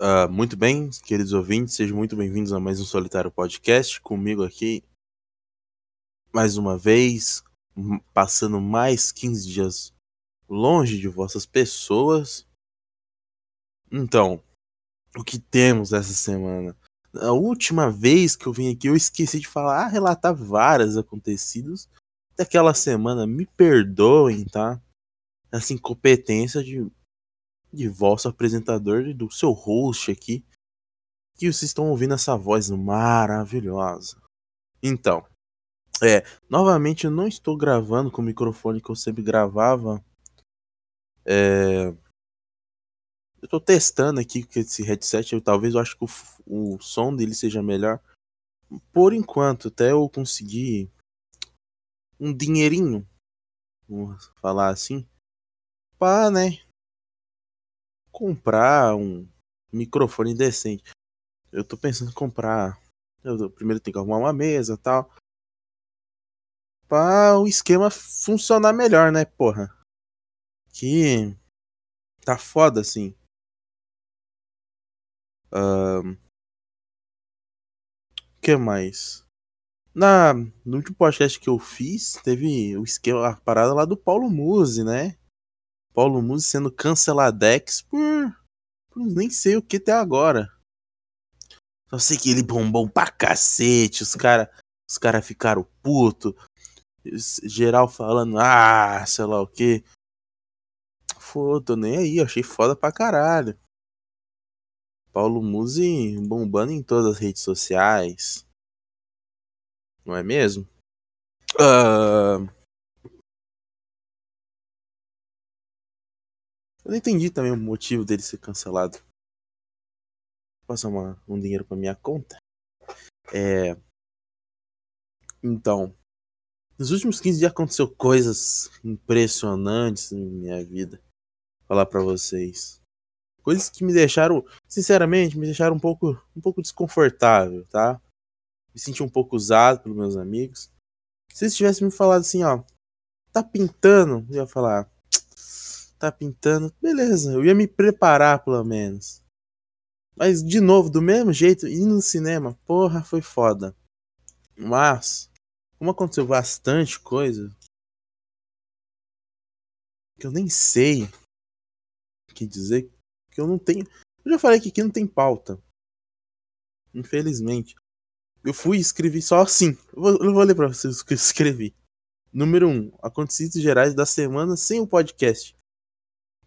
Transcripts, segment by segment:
Uh, muito bem, queridos ouvintes, sejam muito bem-vindos a mais um Solitário Podcast. Comigo aqui, mais uma vez, passando mais 15 dias longe de vossas pessoas. Então, o que temos essa semana? A última vez que eu vim aqui, eu esqueci de falar, ah, relatar vários acontecidos daquela semana. Me perdoem, tá? Essa incompetência de de vosso apresentador e do seu host aqui, que vocês estão ouvindo essa voz maravilhosa. Então, é, novamente eu não estou gravando com o microfone que eu sempre gravava. É, eu estou testando aqui com esse headset, eu, talvez eu acho que o, o som dele seja melhor. Por enquanto, até eu conseguir um dinheirinho, vamos falar assim, para, né, comprar um microfone decente. Eu tô pensando em comprar. Eu primeiro tenho que arrumar uma mesa tal. Pra o esquema funcionar melhor, né, porra? Que tá foda assim. Uh... que mais? Na, no último podcast que eu fiz, teve o esquema, a parada lá do Paulo Muse, né? Paulo Musi sendo canceladex por, por nem sei o que até agora. Só sei que ele bombou pra cacete, os caras os cara ficaram puto. Geral falando, ah, sei lá o que. Foda, nem aí, achei foda pra caralho. Paulo Musi bombando em todas as redes sociais. Não é mesmo? Uh, Eu não entendi também o motivo dele ser cancelado. Passar uma, um dinheiro pra minha conta. É. Então. Nos últimos 15 dias aconteceu coisas impressionantes na minha vida. Vou falar pra vocês. Coisas que me deixaram, sinceramente, me deixaram um pouco, um pouco desconfortável, tá? Me senti um pouco usado pelos meus amigos. Se eles tivessem me falado assim, ó, tá pintando, eu ia falar, tá pintando, beleza, eu ia me preparar pelo menos. Mas, de novo, do mesmo jeito, ir no cinema, porra, foi foda. Mas, como aconteceu bastante coisa, que eu nem sei que dizer, que eu não tenho. Eu já falei que aqui não tem pauta. Infelizmente. Eu fui e escrevi só assim. Eu vou, eu vou ler pra vocês o que eu escrevi. Número 1. Um, acontecidos gerais da semana sem o podcast.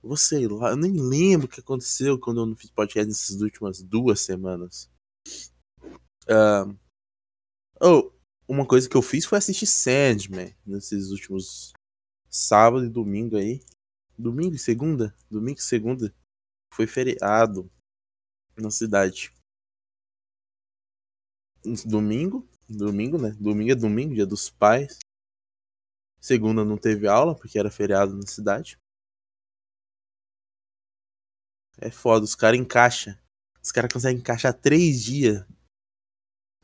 Você lá, eu nem lembro o que aconteceu quando eu não fiz podcast nessas últimas duas semanas. Uh, oh, uma coisa que eu fiz foi assistir Sandman nesses últimos sábado e domingo aí. Domingo e segunda? Domingo e segunda. Foi feriado na cidade. Domingo, domingo, né? Domingo é domingo, dia dos pais. Segunda não teve aula, porque era feriado na cidade. É foda, os caras encaixam. Os caras conseguem encaixar três dias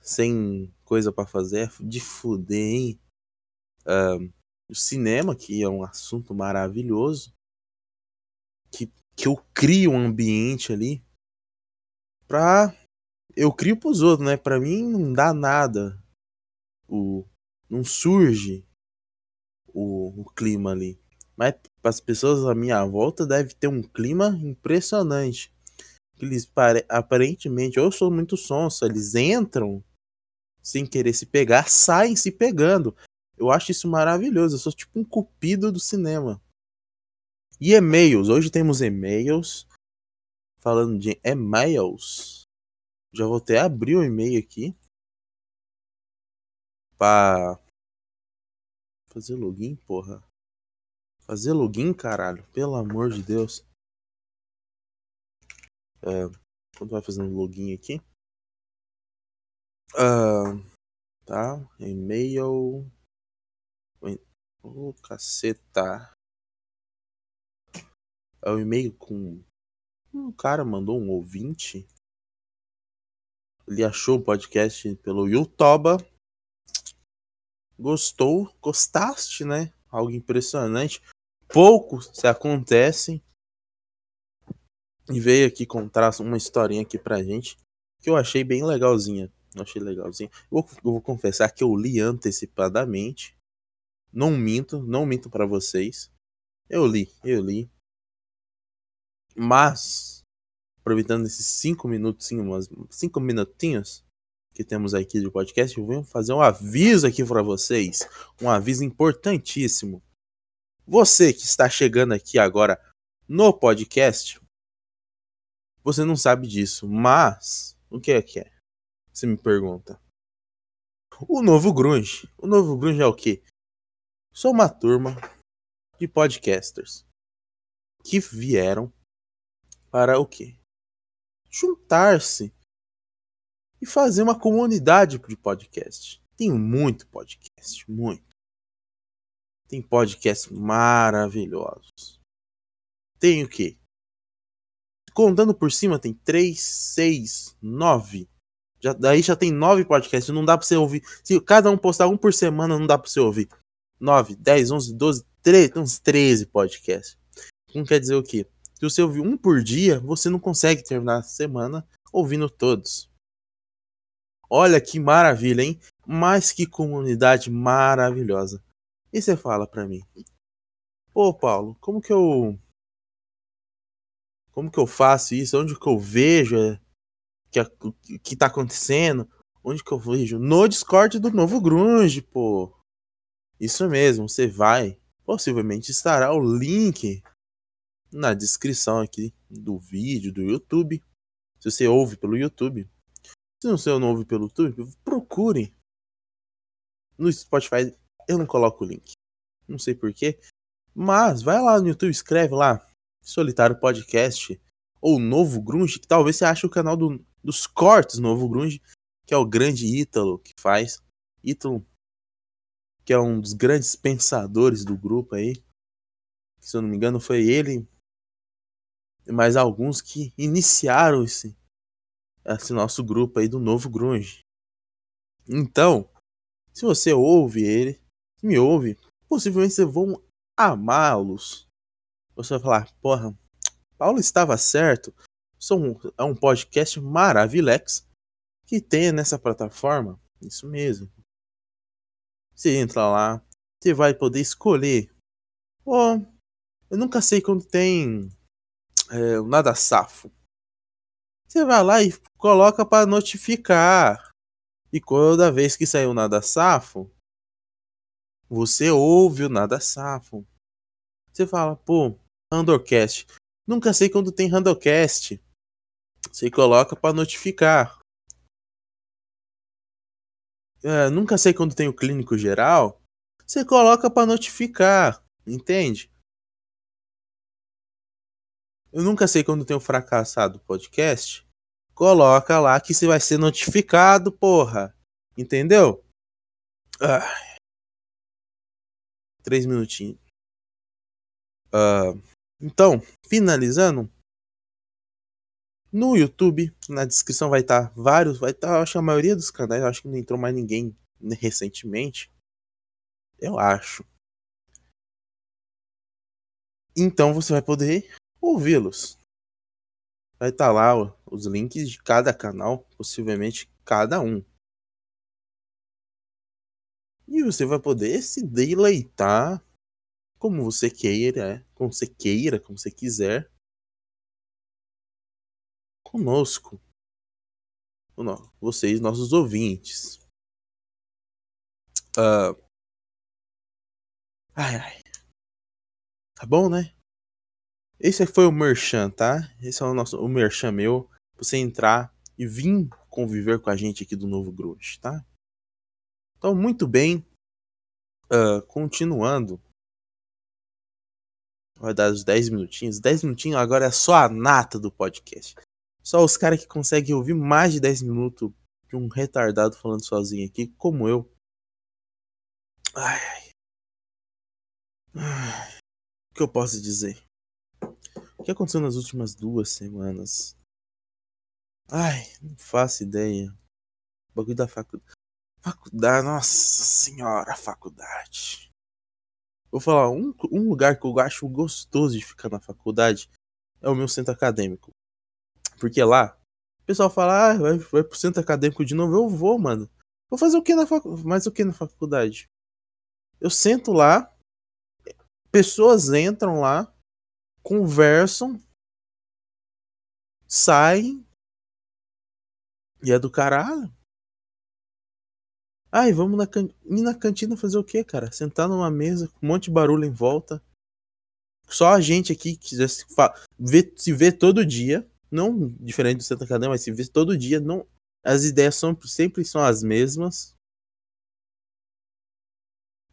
sem coisa para fazer. É de fuder, hein? O cinema, que é um assunto maravilhoso. Que, que eu crio um ambiente ali. Pra. Eu crio pros outros, né? Pra mim não dá nada. O, não surge o, o clima ali. Mas para as pessoas à minha volta deve ter um clima impressionante. Eles aparentemente, eu sou muito sonso, eles entram sem querer se pegar, saem se pegando. Eu acho isso maravilhoso. Eu sou tipo um cupido do cinema. E e-mails. Hoje temos e-mails. Falando de e-mails. Já vou até abrir o e-mail aqui. Pra fazer login, porra. Fazer login, caralho. Pelo amor de Deus. É, quando vai fazendo login aqui. Uh, tá. E-mail. Ô, oh, caceta. É o e-mail com. Um cara mandou um ouvinte. Ele achou o podcast pelo YouTube. Gostou? Gostaste, né? Algo impressionante pouco se acontecem. e veio aqui contar uma historinha aqui pra gente que eu achei bem legalzinha. Eu achei legalzinha. Eu vou, eu vou confessar que eu li antecipadamente. Não minto, não minto para vocês. Eu li, eu li. Mas, aproveitando esses cinco minutinhos, cinco minutinhos que temos aqui de podcast, eu vou fazer um aviso aqui para vocês. Um aviso importantíssimo. Você que está chegando aqui agora no podcast, você não sabe disso, mas o que é que é? Você me pergunta. O novo grunge. O novo grunge é o quê? Sou uma turma de podcasters que vieram para o quê? Juntar-se e fazer uma comunidade de podcast. Tem muito podcast, muito. Tem podcasts maravilhosos. Tem o quê? Contando por cima, tem 3, 6, 9. Já, daí já tem 9 podcasts. Não dá pra você ouvir. Se cada um postar um por semana, não dá pra você ouvir. 9, 10, 11, 12, 13, uns 13 podcasts. Não quer dizer o quê? Se você ouvir um por dia, você não consegue terminar a semana ouvindo todos. Olha que maravilha, hein? Mas que comunidade maravilhosa. E você fala pra mim, pô, Paulo, como que eu. Como que eu faço isso? Onde que eu vejo que, que tá acontecendo? Onde que eu vejo? No Discord do Novo Grunge, pô. Isso mesmo, você vai. Possivelmente estará o link na descrição aqui do vídeo do YouTube. Se você ouve pelo YouTube, se você não ouve pelo YouTube, procure. No Spotify eu não coloco o link. Não sei porquê. Mas vai lá no YouTube, escreve lá. Solitário Podcast. Ou Novo Grunge, que talvez você ache o canal do, dos cortes Novo Grunge, que é o grande Ítalo que faz. Ítalo, que é um dos grandes pensadores do grupo aí. Se eu não me engano, foi ele mais alguns que iniciaram esse, esse nosso grupo aí do novo grunge. Então, se você ouve ele, me ouve, possivelmente vocês vão amá-los. Você vai falar, porra, Paulo estava certo. São, é um podcast maravilex que tem nessa plataforma. Isso mesmo. Você entra lá, você vai poder escolher. Oh, eu nunca sei quando tem é, o nada safo. Você vai lá e coloca para notificar. E toda vez que sair o nada safo, você ouve o nada safo. Você fala, pô, Randocast. Nunca sei quando tem Randocast. Você coloca para notificar. É, nunca sei quando tem o clínico geral. Você coloca para notificar, entende? Eu nunca sei quando tem o um fracassado podcast. Coloca lá que você vai ser notificado, porra. Entendeu? Ah. Três minutinhos. Uh, então, finalizando. No YouTube, na descrição vai estar tá vários, vai estar, tá, acho que a maioria dos canais, acho que não entrou mais ninguém recentemente. Eu acho. Então você vai poder ouvi-los. Vai estar tá lá os links de cada canal, possivelmente cada um. E você vai poder se deleitar como você queira, como você queira, como você quiser. Conosco. Vocês, nossos ouvintes. Uh... Ai, ai. Tá bom, né? Esse foi o Merchan, tá? Esse é o nosso o Merchan meu. Pra você entrar e vir conviver com a gente aqui do Novo Grunge, tá? Então, muito bem. Uh, continuando. Vai dar os 10 minutinhos. 10 minutinhos agora é só a nata do podcast. Só os caras que conseguem ouvir mais de 10 minutos de um retardado falando sozinho aqui, como eu. Ai, ai. O que eu posso dizer? O que aconteceu nas últimas duas semanas? Ai, não faço ideia. O bagulho da faculdade. Faculdade, nossa senhora, faculdade. Vou falar, um, um lugar que eu acho gostoso de ficar na faculdade é o meu centro acadêmico. Porque lá, o pessoal fala, ah, vai, vai pro centro acadêmico de novo. Eu vou, mano. Vou fazer o que na faculdade? Mais o que na faculdade? Eu sento lá, pessoas entram lá, conversam, saem, e é do caralho. Ai, vamos na, can... na cantina fazer o quê, cara? Sentar numa mesa com um monte de barulho em volta. Só a gente aqui que se, fa... vê, se vê todo dia. Não diferente do Santa Cadeia, mas se vê todo dia. Não... As ideias são, sempre são as mesmas.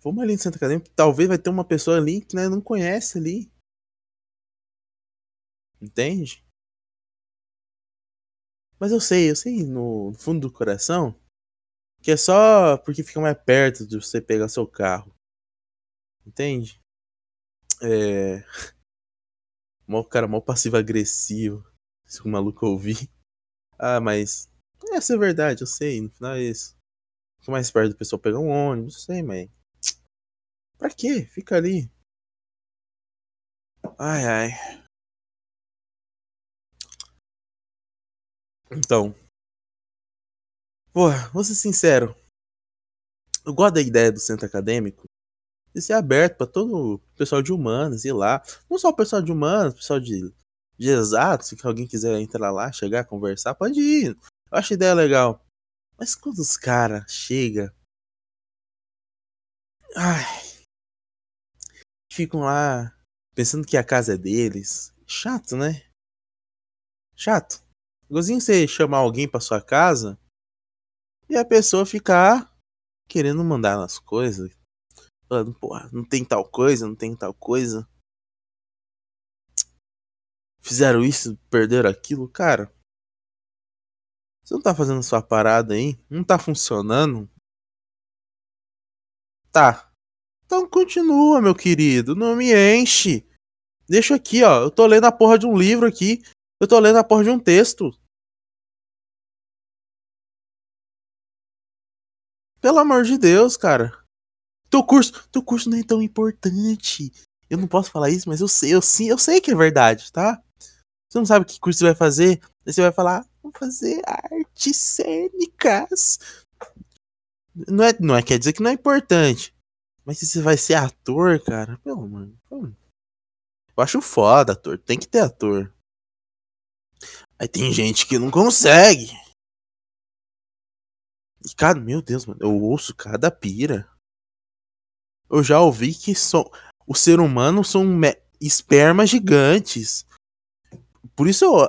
Vamos ali no Santa Cadeia, talvez vai ter uma pessoa ali que né, não conhece ali. Entende? Mas eu sei, eu sei no fundo do coração que é só porque fica mais perto de você pegar seu carro. Entende? É. Mó cara, mó passivo-agressivo. Se o maluco ouvir. Ah, mas. Essa é verdade, eu sei. No final é isso. Fica mais perto do pessoal pegar um ônibus, sei, mas. Pra quê? Fica ali. Ai, ai. Então, Pô, vou ser sincero. Eu gosto da ideia do centro acadêmico de ser aberto para todo o pessoal de humanas ir lá. Não só o pessoal de humanas, o pessoal de, de exatos, se alguém quiser entrar lá, chegar, conversar, pode ir. Eu acho a ideia legal. Mas quando os caras chegam. Ai. Ficam lá pensando que a casa é deles. Chato, né? Chato. Igualzinho você chamar alguém pra sua casa e a pessoa ficar querendo mandar nas coisas. Falando, porra, não tem tal coisa, não tem tal coisa. Fizeram isso, perderam aquilo, cara. Você não tá fazendo sua parada aí? Não tá funcionando? Tá. Então continua, meu querido. Não me enche. Deixa aqui, ó. Eu tô lendo a porra de um livro aqui. Eu tô lendo a porra de um texto. Pelo amor de Deus, cara. Teu curso, teu curso não é tão importante. Eu não posso falar isso, mas eu sei, eu sim, eu sei que é verdade, tá? Você não sabe que curso você vai fazer? Aí você vai falar, vou fazer artes cênicas. Não é, não é quer dizer que não é importante. Mas se você vai ser ator, cara, pelo amor. Eu acho foda ator, tem que ter ator. Aí tem gente que não consegue. E, cara, meu Deus, mano, eu ouço cada pira. Eu já ouvi que são, o ser humano são espermas gigantes. Por isso eu.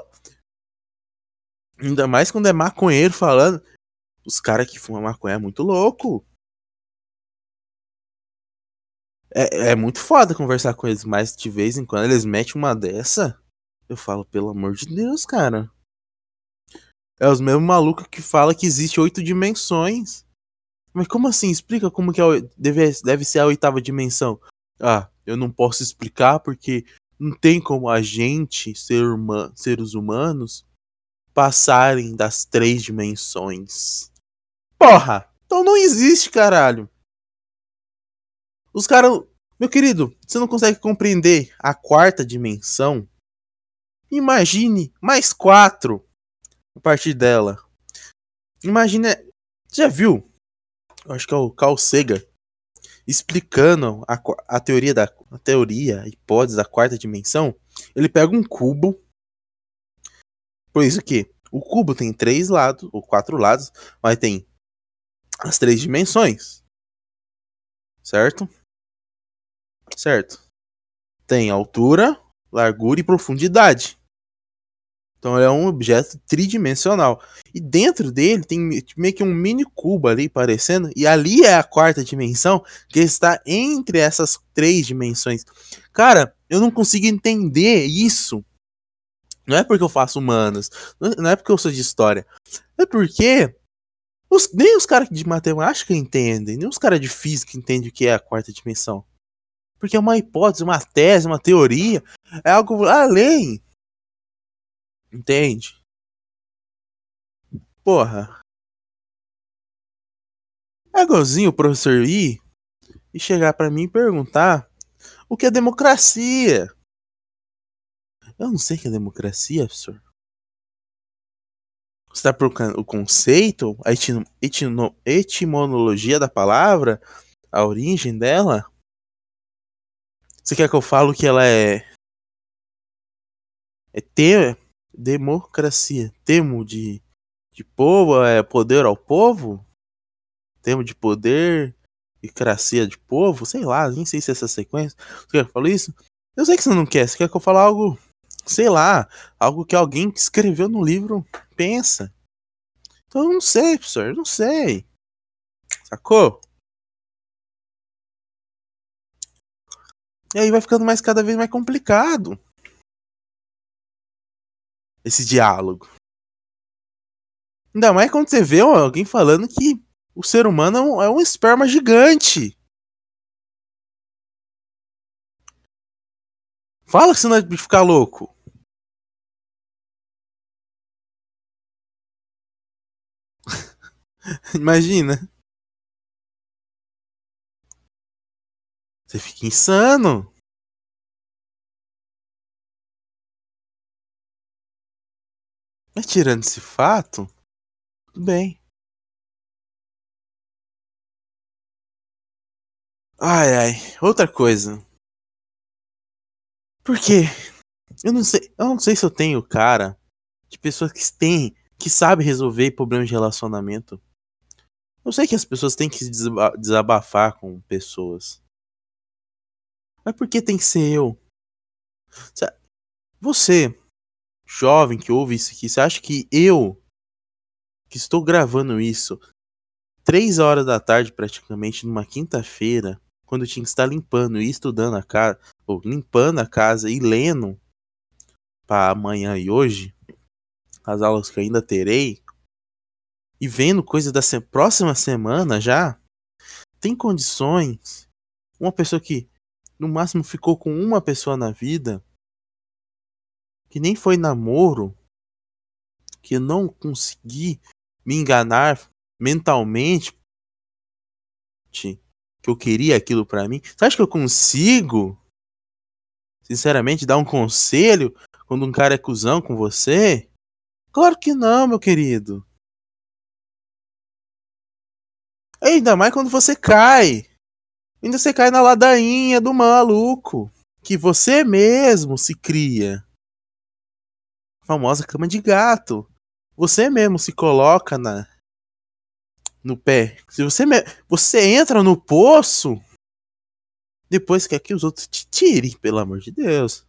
Ainda mais quando é maconheiro falando. Os caras que fumam maconha é muito louco. É, é muito foda conversar com eles, mas de vez em quando eles metem uma dessa. Eu falo, pelo amor de Deus, cara. É os mesmos malucos que fala que existe oito dimensões. Mas como assim? Explica como que é, deve, deve ser a oitava dimensão. Ah, eu não posso explicar porque não tem como a gente, ser uma, seres humanos, passarem das três dimensões. Porra! Então não existe, caralho. Os caras. Meu querido, você não consegue compreender a quarta dimensão? Imagine mais quatro a partir dela. Imagina. Já viu? Acho que é o Carl Sagan explicando a, a teoria da a teoria, a hipótese da quarta dimensão. Ele pega um cubo. Por isso que o cubo tem três lados, ou quatro lados, mas tem as três dimensões. Certo? Certo. Tem altura, largura e profundidade. Então é um objeto tridimensional. E dentro dele tem meio que um mini cubo ali aparecendo. E ali é a quarta dimensão que está entre essas três dimensões. Cara, eu não consigo entender isso. Não é porque eu faço humanas. Não é porque eu sou de história. É porque os, nem os caras de matemática entendem. Nem os caras de física entendem o que é a quarta dimensão. Porque é uma hipótese, uma tese, uma teoria. É algo além Entende? Porra. É igualzinho o professor ir e chegar para mim e perguntar o que é democracia. Eu não sei o que é democracia, professor. Você tá procurando o conceito, a etino, etino, etimologia da palavra, a origem dela? Você quer que eu falo que ela é. É ter democracia, termo de, de povo, é poder ao povo? Termo de poder e cracia de povo? Sei lá, nem sei se é essa sequência. Você quer que eu fale isso? Eu sei que você não quer, você quer que eu fale algo, sei lá, algo que alguém que escreveu no livro pensa. Então eu não sei, professor, eu não sei. Sacou? E aí vai ficando mais cada vez mais complicado. Esse diálogo. Ainda mais quando você vê alguém falando que o ser humano é um, é um esperma gigante. Fala que você não vai ficar louco. Imagina. Você fica insano. Mas tirando esse fato, tudo bem. Ai, ai, outra coisa. Por quê? Eu não sei, eu não sei se eu tenho cara de pessoas que têm, que sabe resolver problemas de relacionamento. Eu sei que as pessoas têm que se desabafar com pessoas. Mas por que tem que ser eu? Você, jovem que ouve isso aqui, você acha que eu, que estou gravando isso, três horas da tarde praticamente, numa quinta-feira, quando eu tinha que estar limpando e estudando a casa, ou limpando a casa e lendo para amanhã e hoje, as aulas que ainda terei, e vendo coisas da se próxima semana já, tem condições. Uma pessoa que no máximo ficou com uma pessoa na vida, que nem foi namoro, que eu não consegui me enganar mentalmente, que eu queria aquilo para mim. Você acha que eu consigo, sinceramente, dar um conselho quando um cara é cuzão com você? Claro que não, meu querido. Ainda mais quando você cai. Ainda você cai na ladainha do maluco. Que você mesmo se cria. Famosa cama de gato. Você mesmo se coloca na no pé. Se você você entra no poço, depois quer que os outros te tirem, pelo amor de Deus.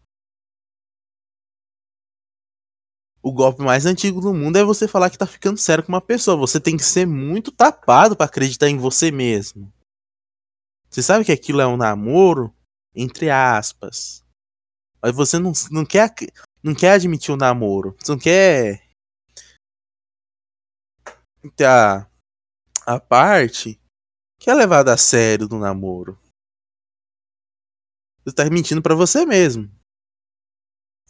o golpe mais antigo do mundo é você falar que tá ficando sério com uma pessoa. Você tem que ser muito tapado para acreditar em você mesmo. Você sabe que aquilo é um namoro, entre aspas. Mas você não, não, quer, não quer admitir o namoro. Você não quer. A, a parte que é levada a sério do namoro. Você tá mentindo para você mesmo.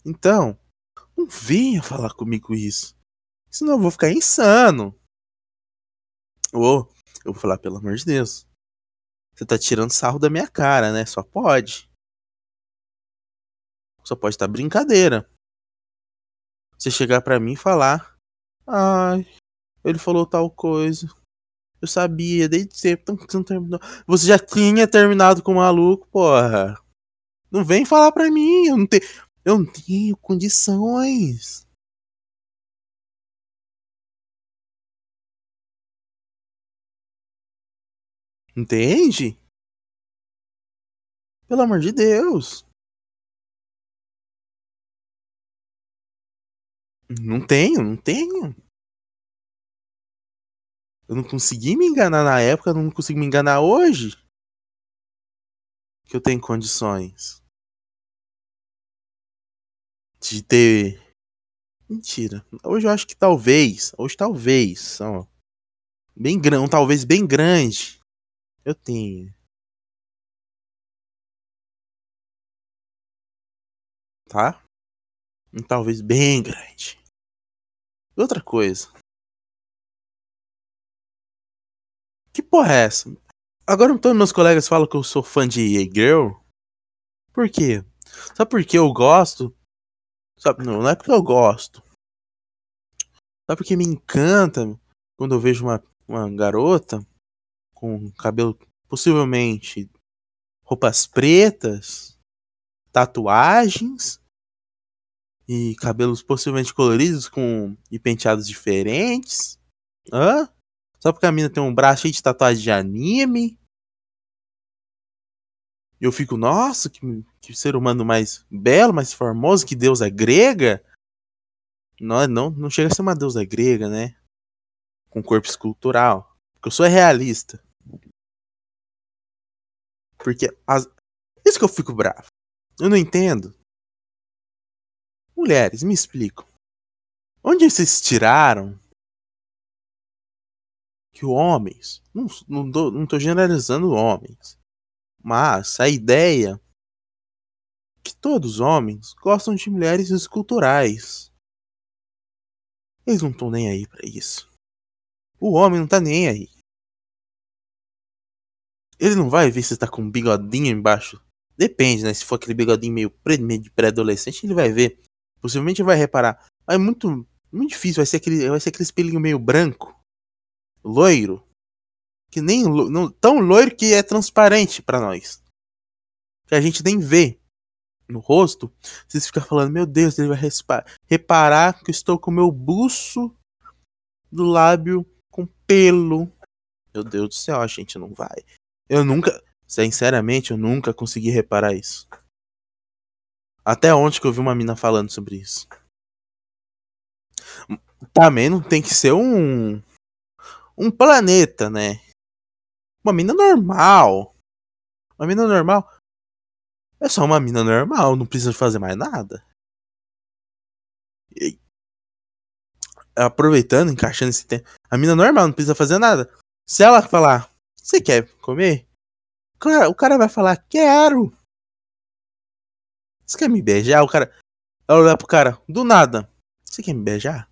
Então, não venha falar comigo isso. Senão eu vou ficar insano. Ou eu vou falar, pelo amor de Deus. Você tá tirando sarro da minha cara, né? Só pode. Só pode estar tá brincadeira. Você chegar pra mim e falar. Ai, ele falou tal coisa. Eu sabia, desde sempre. Então, você não terminou. Você já tinha terminado com o maluco, porra. Não vem falar pra mim. Eu não tenho. Eu não tenho condições. Entende? Pelo amor de Deus. Não tenho, não tenho. Eu não consegui me enganar na época, não consigo me enganar hoje. Que eu tenho condições de ter. Mentira. Hoje eu acho que talvez. Hoje talvez. Ó, bem grande. Talvez bem grande. Eu tenho. Tá? Um talvez bem grande. Outra coisa. Que porra é essa? Agora todos meus colegas falam que eu sou fã de E-Girl. Por quê? Só porque eu gosto Sabe, não, não é porque eu gosto. Só porque me encanta quando eu vejo uma, uma garota com cabelo possivelmente roupas pretas, tatuagens e cabelos possivelmente coloridos com e penteados diferentes. Hã? Só porque a mina tem um braço cheio de tatuagem de anime. Eu fico, nossa, que, que ser humano mais belo, mais formoso, que deusa grega. Não, não, não chega a ser uma deusa grega, né? Com corpo escultural. Porque eu sou realista. Porque as... isso que eu fico bravo. Eu não entendo. Mulheres, me explicam. Onde vocês tiraram que homens, não, não, tô, não tô generalizando homens, mas a ideia que todos os homens gostam de mulheres esculturais. Eles não estão nem aí para isso. O homem não tá nem aí. Ele não vai ver se tá com um bigodinho embaixo. Depende, né? Se for aquele bigodinho meio, meio de pré-adolescente, ele vai ver. Possivelmente vai reparar. É muito, muito difícil. Vai ser aquele, vai ser aquele espelhinho meio branco, loiro, que nem não, tão loiro que é transparente para nós. Que a gente nem vê no rosto. Vocês ficam falando, meu Deus, ele vai reparar que eu estou com o meu buço do lábio com pelo. Meu Deus do céu, a gente não vai. Eu nunca, sinceramente, eu nunca consegui reparar isso. Até ontem que eu vi uma mina falando sobre isso. Também não tem que ser um um planeta, né? Uma mina normal. Uma mina normal. É só uma mina normal, não precisa fazer mais nada. E... Aproveitando, encaixando esse tempo. A mina normal não precisa fazer nada. Se ela falar, você quer comer? O cara vai falar, quero. Você quer me beijar? O cara. Ela olhar pro cara, do nada. Você quer me beijar?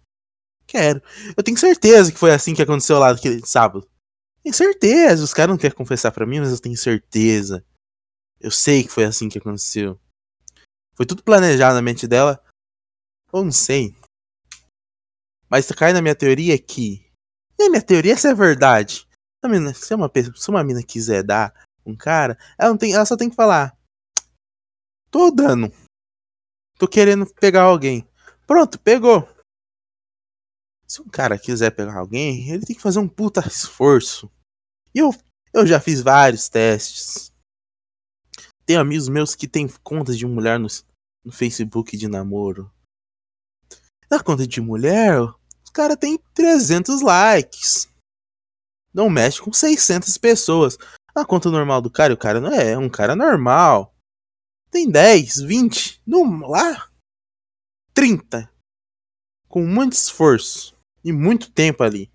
Quero. Eu tenho certeza que foi assim que aconteceu lá naquele sábado. Tenho certeza. Os caras não querem confessar para mim, mas eu tenho certeza. Eu sei que foi assim que aconteceu. Foi tudo planejado na mente dela. Ou não sei. Mas cai na minha teoria que. E a minha teoria, essa é verdade. A mina, se, uma, se uma mina quiser dar um cara, ela, não tem, ela só tem que falar. Tô dando. Tô querendo pegar alguém. Pronto, pegou. Se um cara quiser pegar alguém, ele tem que fazer um puta esforço. E eu, eu já fiz vários testes. Tem amigos meus que têm contas de mulher no, no Facebook de namoro. Na conta de mulher, os cara tem 300 likes. Não mexe com 600 pessoas. Na conta normal do cara, o cara não é, é um cara normal. Tem 10, 20, no, lá 30. Com muito esforço e muito tempo ali.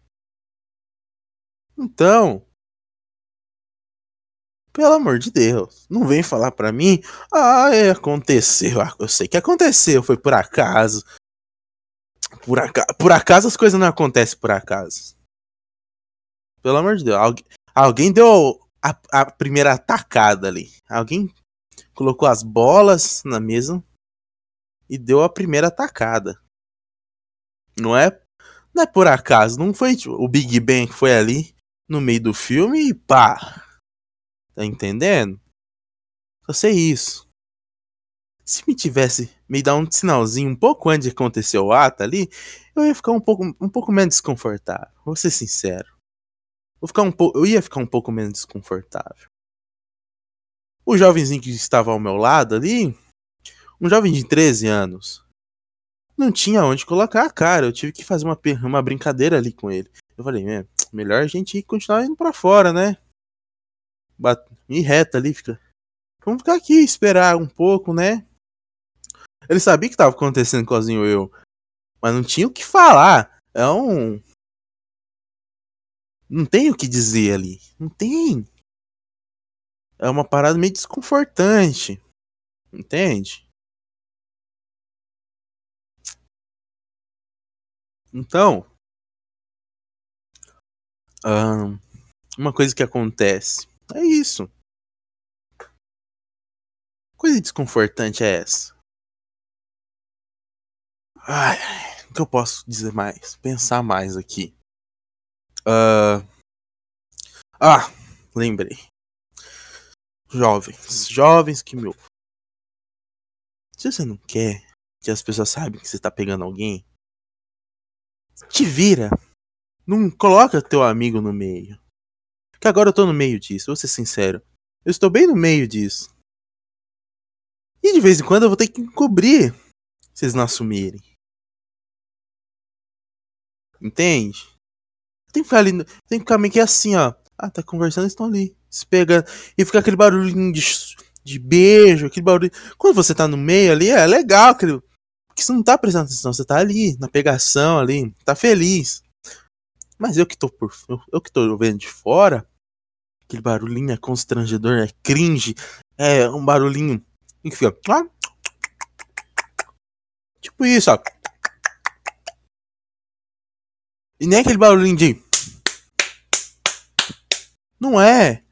Então, pelo amor de Deus, não vem falar pra mim, ah, é, aconteceu, ah, eu sei que aconteceu, foi por acaso. Por, aca por acaso as coisas não acontecem por acaso. Pelo amor de Deus, alguém, alguém deu a, a primeira atacada ali. Alguém colocou as bolas na mesa e deu a primeira atacada. Não é, não é por acaso, não foi tipo, o Big Bang que foi ali no meio do filme e pá. Tá entendendo? Só sei isso. Se me tivesse me dar um sinalzinho um pouco antes de acontecer o ato ali, eu ia ficar um pouco, um pouco menos desconfortável. Vou ser sincero. Vou ficar um pouco, eu ia ficar um pouco menos desconfortável. O jovenzinho que estava ao meu lado ali, um jovem de 13 anos, não tinha onde colocar a cara. Eu tive que fazer uma, uma brincadeira ali com ele. Eu falei, é, melhor a gente continuar indo para fora, né? Ir reta ali, fica. Vamos ficar aqui, esperar um pouco, né? Ele sabia que estava acontecendo cozinho eu, mas não tinha o que falar. É um. Não tem o que dizer ali. Não tem é uma parada meio desconfortante. Entende? Então, uma coisa que acontece é isso. Coisa desconfortante é essa. Ai, que eu posso dizer mais? Pensar mais aqui. Uh... Ah, lembrei. Jovens, jovens que me ouvem. Se você não quer que as pessoas saibam que você tá pegando alguém, te vira. Não coloca teu amigo no meio. Que agora eu tô no meio disso, vou ser sincero. Eu estou bem no meio disso. E de vez em quando eu vou ter que encobrir se não assumirem. Entende? Tem que ficar ali. Tem que ficar meio que assim, ó. Ah, tá conversando, estão ali. Se pegando. E fica aquele barulhinho de, de beijo, aquele barulho. Quando você tá no meio ali, é legal. Aquele, porque você não tá prestando atenção, você tá ali, na pegação ali, tá feliz. Mas eu que tô por. Eu, eu que tô vendo de fora, aquele barulhinho é constrangedor, é cringe, é um barulhinho fica. Tipo isso, ó. E nem aquele barulhinho de. Não é.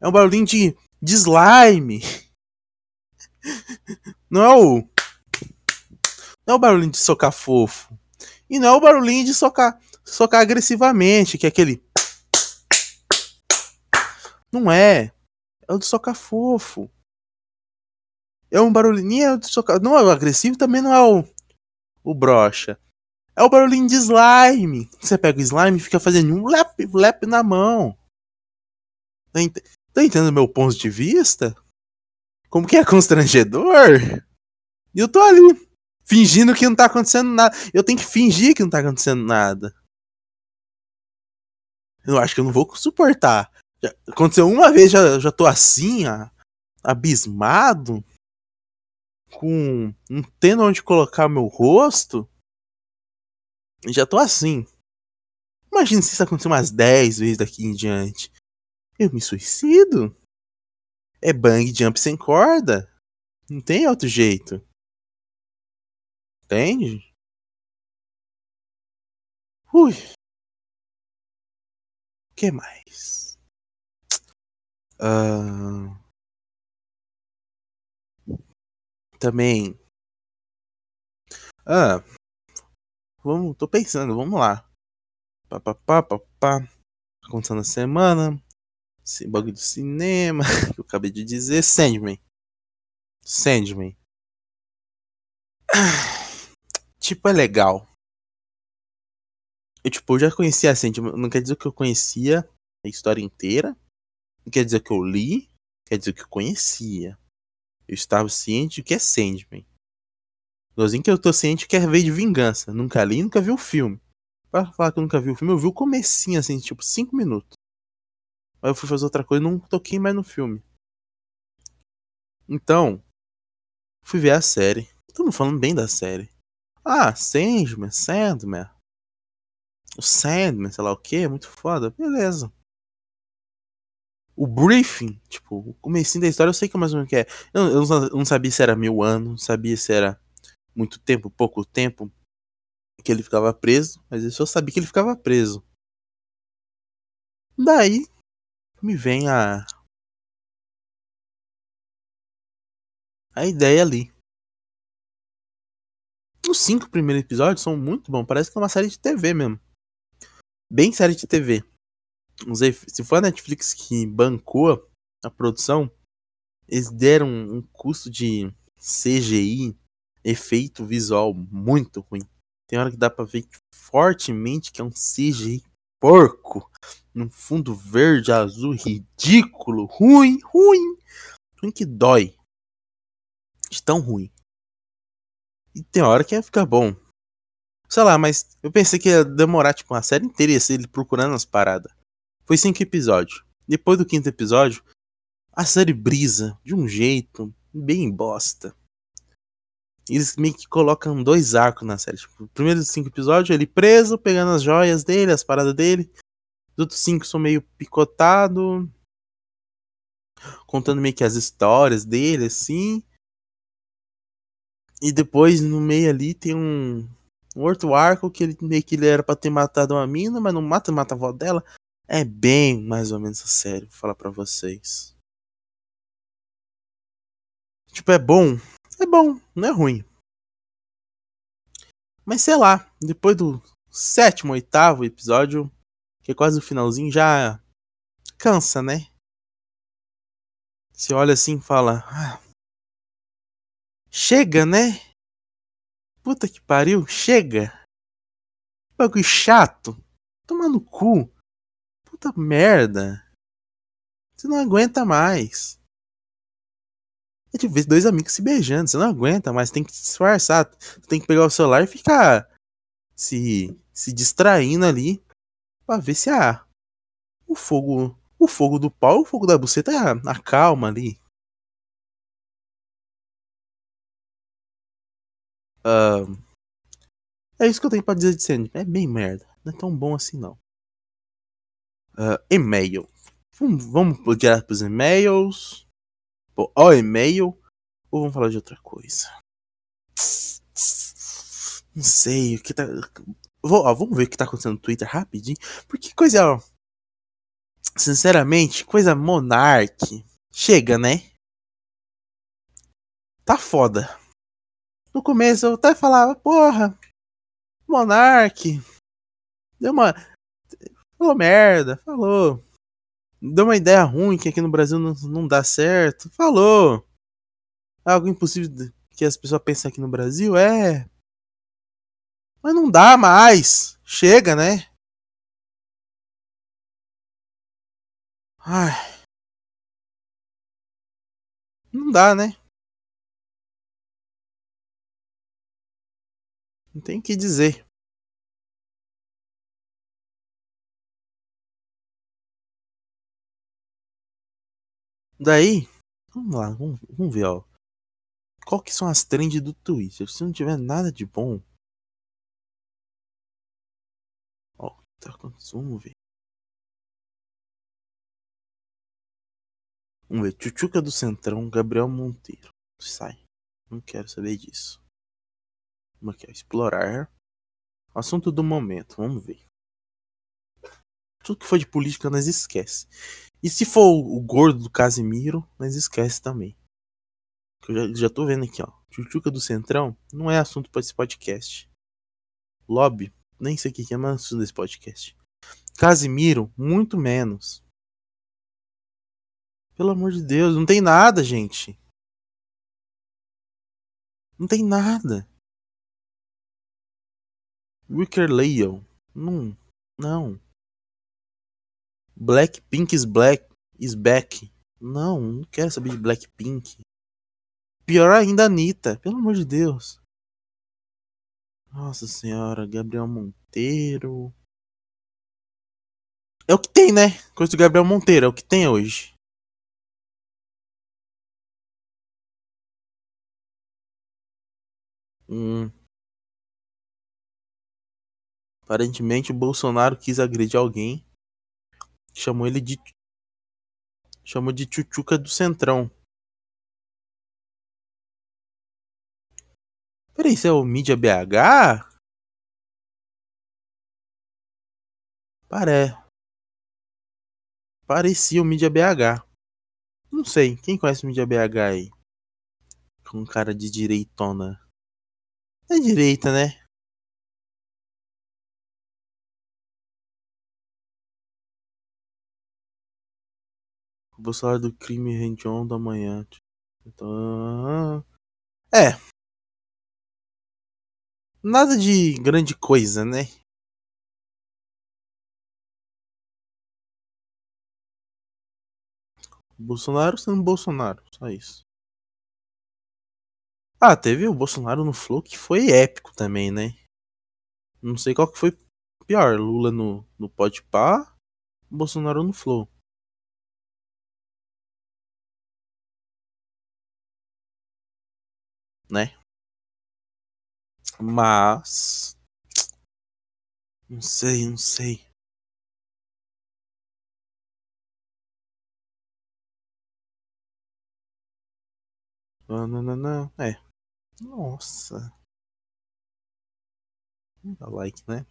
É um barulhinho de, de slime. Não é o. Não é o barulhinho de socar fofo. E não é o barulhinho de socar, socar agressivamente, que é aquele. Não é. É o de socar fofo. É um barulhinho é de socar. Não é o agressivo, também não é o. O brocha. É o barulhinho de slime. Você pega o slime e fica fazendo um lap, lap na mão. Tá, ent entendendo meu ponto de vista? Como que é constrangedor? E eu tô ali, fingindo que não tá acontecendo nada. Eu tenho que fingir que não tá acontecendo nada. Eu acho que eu não vou suportar. Já aconteceu uma vez, já, já tô assim, ó, abismado, com. não tendo onde colocar meu rosto. Já tô assim. Imagina se isso acontecer umas 10 vezes daqui em diante. Eu me suicido? É bang jump sem corda. Não tem outro jeito. Entende? Ui. Que mais? Uh... Também. Ah, Vamos, tô pensando, vamos lá. Papapá, papá. Acontecendo na semana. Bagulho do cinema. Que eu acabei de dizer. Sandman. Sandman. Tipo, é legal. Eu, tipo, eu já conhecia Sandman. Não quer dizer que eu conhecia a história inteira. Não quer dizer que eu li. Quer dizer que eu conhecia. Eu estava ciente de que é Sandman. Igualzinho que eu tô ciente que é veio de vingança. Nunca li, nunca vi o filme. Pra falar que eu nunca vi o filme, eu vi o comecinho, assim, tipo, 5 minutos. Aí eu fui fazer outra coisa e não toquei mais no filme. Então, fui ver a série. Não falando bem da série. Ah, Sandman, Sandman. O Sandman, sei lá o que, muito foda. Beleza. O briefing, tipo, o comecinho da história eu sei que é mais ou menos que é. Eu, eu não sabia se era mil anos, não sabia se era muito tempo, pouco tempo, que ele ficava preso, mas eu só sabia que ele ficava preso. Daí me vem a a ideia ali. Os cinco primeiros episódios são muito bons, parece que é uma série de TV mesmo. Bem série de TV. Se for a Netflix que bancou a produção, eles deram um custo de CGI efeito visual muito ruim. Tem hora que dá pra ver fortemente que é um CGI porco. Num fundo verde, azul, ridículo. Ruim, ruim. Ruim que dói. De tão ruim. E tem hora que ia ficar bom. Sei lá, mas eu pensei que ia demorar tipo uma série inteira ia ser ele procurando as paradas. Foi cinco episódios. Depois do quinto episódio, a série brisa de um jeito bem bosta eles meio que colocam dois arcos na série. Tipo, os primeiros cinco episódios, ele preso, pegando as joias dele, as paradas dele. Os outros cinco são meio picotado. Contando meio que as histórias dele, assim. E depois, no meio ali, tem um, um outro arco que ele meio que ele era pra ter matado uma mina, mas não mata, mata a avó dela. É bem mais ou menos sério, vou falar pra vocês. Tipo, é bom, é bom, não é ruim. Mas sei lá, depois do sétimo, oitavo episódio, que é quase o finalzinho, já cansa, né? Você olha assim e fala. Ah, chega, né? Puta que pariu, chega. Bagulho chato. Toma no cu. Puta merda. Você não aguenta mais. É tipo ver dois amigos se beijando. Você não aguenta mais. Tem que se disfarçar. Tem que pegar o celular e ficar se, se distraindo ali. Pra ver se a, o fogo. O fogo do pau, o fogo da buceta acalma ali. Uh, é isso que eu tenho pra dizer de Sandman. É bem merda. Não é tão bom assim, não. Uh, e-mail. Vamos, vamos direto pros e-mails. Ó, e-mail. Ou vamos falar de outra coisa? Não sei o que tá. Vou, ó, vamos ver o que tá acontecendo no Twitter rapidinho. Porque coisa. Ó, sinceramente, coisa monarque. Chega, né? Tá foda. No começo eu até falava, porra, Monark. Deu uma. Falou merda, falou. Deu uma ideia ruim que aqui no Brasil não, não dá certo. Falou. Algo impossível que as pessoas pensam aqui no Brasil é. Mas não dá mais. Chega, né? Ai. Não dá, né? Não tem que dizer. Daí, vamos lá, vamos, vamos ver, ó. Qual que são as trends do Twitter? Se não tiver nada de bom. Vamos ver. Vamos ver, Tchutchuca do Centrão, Gabriel Monteiro. Sai. Não quero saber disso. Vamos aqui, explorar. Assunto do momento, vamos ver. Tudo que for de política nós esquece. E se for o gordo do Casimiro, nós esquece também. Eu já, já tô vendo aqui, ó. Chuchuca do Centrão não é assunto para esse podcast. Lobby, nem sei o que é, assunto desse podcast. Casimiro, muito menos. Pelo amor de Deus, não tem nada, gente. Não tem nada. Wicker Leo. Não. Não. Blackpink is black is back. Não, não quero saber de Blackpink. Pior ainda, Anitta. Pelo amor de Deus. Nossa senhora, Gabriel Monteiro. É o que tem, né? Coisa do Gabriel Monteiro, é o que tem hoje. Hum. Aparentemente o Bolsonaro quis agredir alguém. Chamou ele de. Chamou de tchutchuca do Centrão. Peraí, isso é o Mídia BH? Paré. Parecia o Mídia BH. Não sei, quem conhece o Mídia BH aí? Com cara de direitona. É direita, né? O Bolsonaro do crime rende onda amanhã. Então. É. Nada de grande coisa, né? Bolsonaro sendo Bolsonaro, só isso. Ah, teve o Bolsonaro no Flow que foi épico também, né? Não sei qual que foi pior, Lula no, no Podpah, Bolsonaro no Flow. né? Mas. Não sei, não sei. Não, não, não, não. É. Nossa. Dá like, né?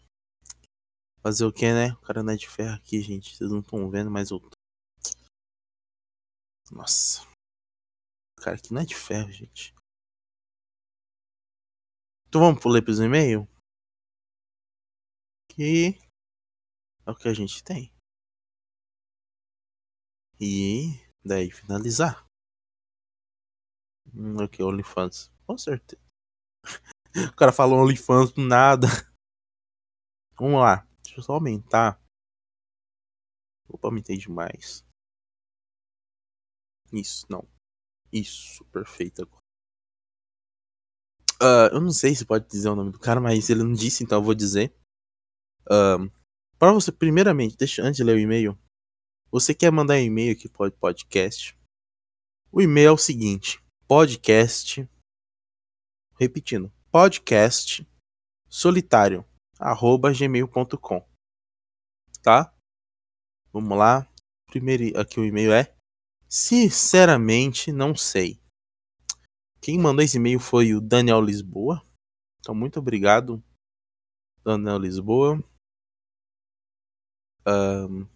Fazer o que, né? O cara não é de ferro aqui, gente. Vocês não estão vendo, mas eu. Nossa. O cara aqui não é de ferro, gente. Então vamos pro pros e-mail? que é o que a gente tem. E daí finalizar. Hum, ok, OnlyFans. Com certeza. O cara falou OnlyFans do nada. Vamos lá. Deixa eu só aumentar. Opa, aumentei demais. Isso, não. Isso, perfeito agora. Uh, eu não sei se pode dizer o nome do cara, mas ele não disse, então eu vou dizer. Uh, para você, primeiramente, deixa antes de ler o e-mail. Você quer mandar um e-mail aqui para o podcast? O e-mail é o seguinte: podcast. Repetindo, podcast solitário arroba gmail.com. Tá? Vamos lá. Primeiro aqui o e-mail é Sinceramente, não sei. Quem mandou esse e-mail foi o Daniel Lisboa. Então, muito obrigado, Daniel Lisboa. Um,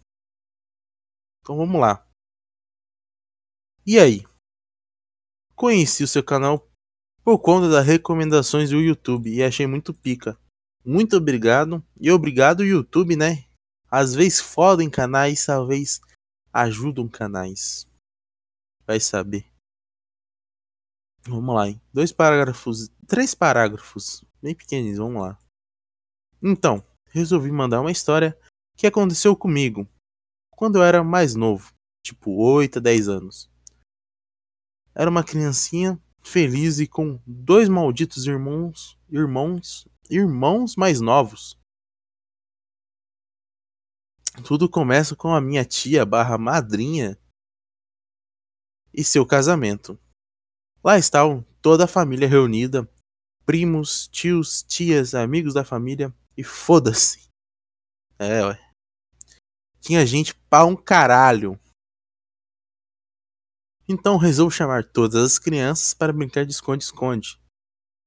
então, vamos lá. E aí? Conheci o seu canal por conta das recomendações do YouTube e achei muito pica. Muito obrigado. E obrigado, YouTube, né? Às vezes fodem canais, talvez ajudam canais. Vai saber. Vamos lá, hein? Dois parágrafos. Três parágrafos. Bem pequenos, vamos lá. Então, resolvi mandar uma história que aconteceu comigo quando eu era mais novo, tipo 8 a 10 anos. Era uma criancinha feliz e com dois malditos irmãos, irmãos, irmãos mais novos. Tudo começa com a minha tia barra madrinha e seu casamento. Lá estavam toda a família reunida, primos, tios, tias, amigos da família e foda-se. É, ué. Tinha gente pra um caralho. Então resolvo chamar todas as crianças para brincar de esconde-esconde.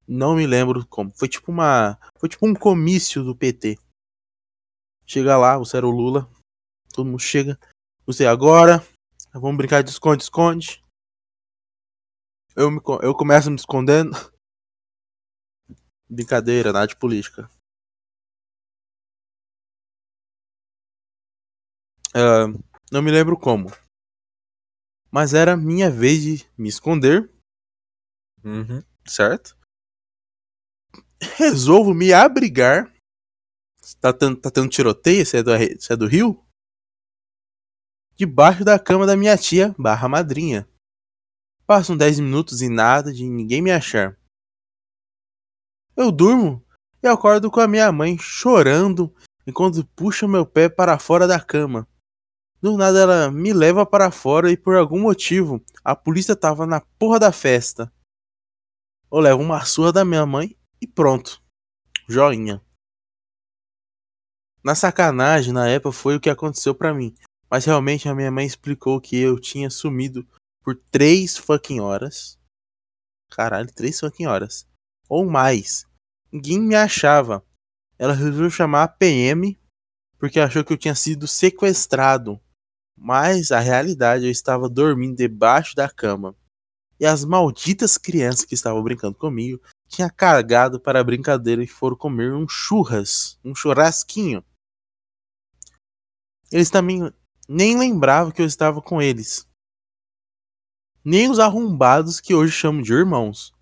Não me lembro como. Foi tipo uma. Foi tipo um comício do PT. Chega lá, você era o Lula. Todo mundo chega. Você agora. Vamos brincar de esconde-esconde. Eu, me, eu começo me escondendo. Brincadeira, nada de política. Uh, não me lembro como. Mas era minha vez de me esconder. Uhum. Certo? Resolvo me abrigar. Tá tendo, tá tendo tiroteio? Você é, do, você é do Rio? debaixo da cama da minha tia barra madrinha. Passam 10 minutos e nada de ninguém me achar. Eu durmo e acordo com a minha mãe chorando enquanto puxa meu pé para fora da cama. Do nada ela me leva para fora e por algum motivo a polícia tava na porra da festa. Eu levo uma surra da minha mãe e pronto. Joinha. Na sacanagem, na época, foi o que aconteceu para mim. Mas realmente a minha mãe explicou que eu tinha sumido por três fucking horas. Caralho, três fucking horas. Ou mais. Ninguém me achava. Ela resolveu chamar a PM porque achou que eu tinha sido sequestrado. Mas a realidade eu estava dormindo debaixo da cama. E as malditas crianças que estavam brincando comigo tinham cargado para a brincadeira e foram comer um churras, um churrasquinho. Eles também nem lembrava que eu estava com eles. Nem os arrombados que hoje chamo de irmãos.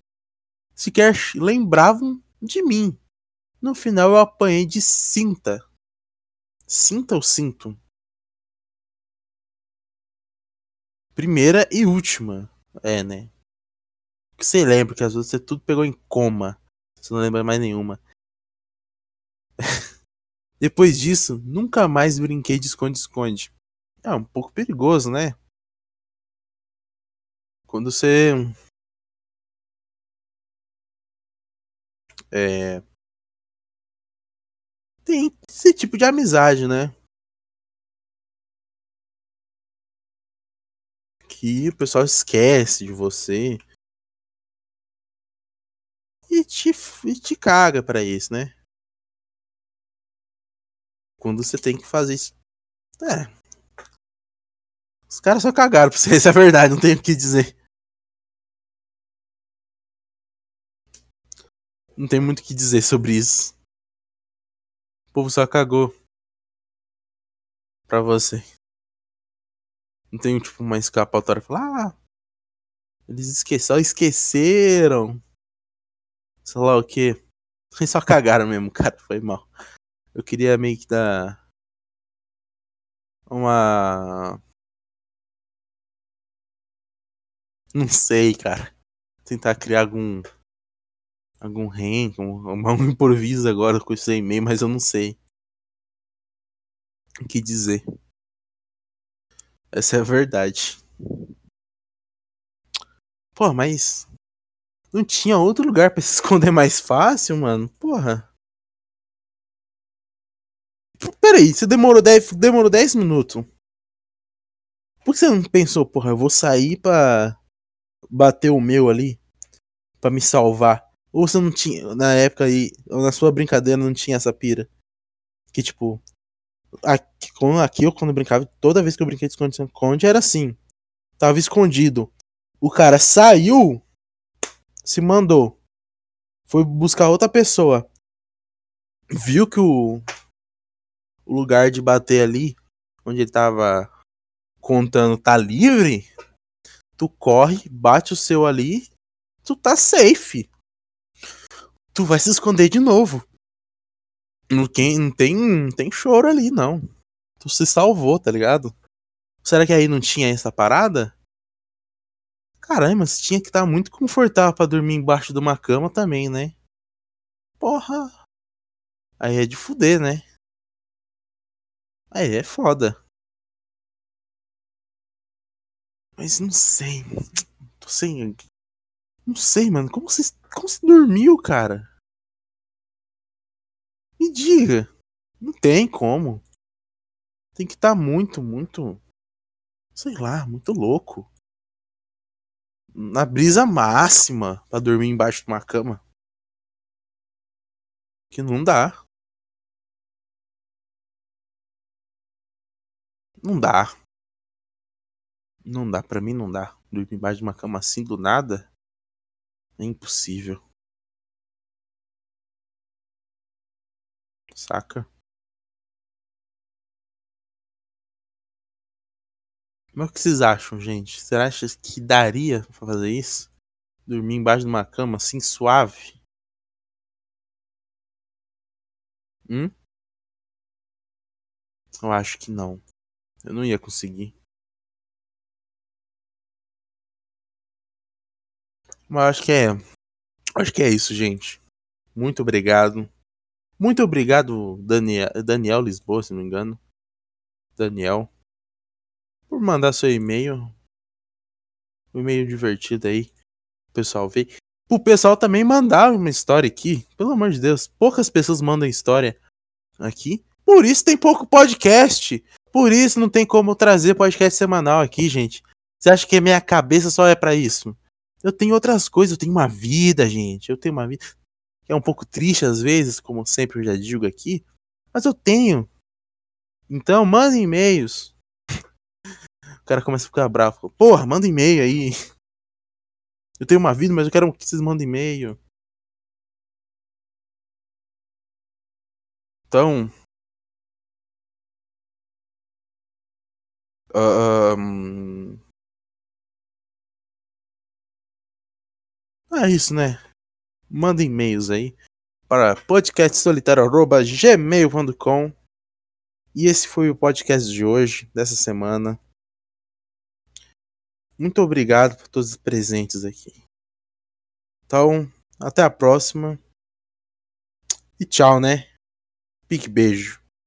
Sequer lembravam de mim. No final eu apanhei de cinta. Cinta ou cinto? Primeira e última. É, né? Você lembra que às vezes você tudo pegou em coma. Você não lembra mais nenhuma. Depois disso, nunca mais brinquei de esconde-esconde. É um pouco perigoso, né? Quando você. É. Tem esse tipo de amizade, né? Que o pessoal esquece de você. E te, e te caga pra isso, né? Quando você tem que fazer isso. É, os caras só cagaram pra você, isso é verdade, não tenho o que dizer. Não tem muito o que dizer sobre isso. povo só cagou. Pra você. Não tem, tipo, uma escapatória. Falar, ah, eles esqueceram, esqueceram. Sei lá o que. Eles só cagaram mesmo, cara. Foi mal. Eu queria meio que dar. Uma. Não sei, cara. Tentar criar algum. Algum rank, um, um improviso agora com esse e-mail, mas eu não sei. O que dizer. Essa é a verdade. Pô, mas. Não tinha outro lugar para se esconder mais fácil, mano? Porra. Peraí, você demorou 10, demorou 10 minutos. Por que você não pensou, porra, eu vou sair pra bater o meu ali? Pra me salvar? Ou você não tinha, na época aí, na sua brincadeira não tinha essa pira? Que tipo, aqui, aqui eu quando brincava, toda vez que eu brinquei de esconde-esconde era assim. Tava escondido. O cara saiu, se mandou. Foi buscar outra pessoa. Viu que o, o lugar de bater ali, onde ele tava contando, tá livre. Tu corre, bate o seu ali, tu tá safe. Tu vai se esconder de novo. Não tem, não tem, não tem choro ali, não. Tu se salvou, tá ligado? Será que aí não tinha essa parada? Caramba, você tinha que estar muito confortável para dormir embaixo de uma cama também, né? Porra. Aí é de fuder, né? Aí é foda. Mas não sei. Tô sem. Não sei, mano. Como você, como você dormiu, cara? Me diga. Não tem como. Tem que estar tá muito, muito. Sei lá, muito louco. Na brisa máxima para dormir embaixo de uma cama. Que não dá. Não dá. Não dá, pra mim não dá. Dormir embaixo de uma cama assim do nada impossível. Saca? Mas o que vocês acham, gente? Será que daria pra fazer isso? Dormir embaixo de uma cama assim, suave? Hum? Eu acho que não. Eu não ia conseguir. Mas acho que é. Acho que é isso, gente. Muito obrigado. Muito obrigado, Daniel, Daniel Lisboa, se não me engano. Daniel. Por mandar seu e-mail. Um e-mail divertido aí. O pessoal ver. O pessoal também mandar uma história aqui. Pelo amor de Deus. Poucas pessoas mandam história aqui. Por isso tem pouco podcast. Por isso não tem como trazer podcast semanal aqui, gente. Você acha que minha cabeça só é para isso? Eu tenho outras coisas, eu tenho uma vida, gente. Eu tenho uma vida que é um pouco triste às vezes, como sempre eu já digo aqui, mas eu tenho. Então, manda e-mails. O cara começa a ficar bravo. Porra, manda e-mail aí. Eu tenho uma vida, mas eu quero que vocês mandem e-mail. Então, Um... É isso, né? Manda e-mails aí para podcastsolitário.gmail.com E esse foi o podcast de hoje, dessa semana. Muito obrigado por todos os presentes aqui. Então, até a próxima. E tchau, né? Pique beijo.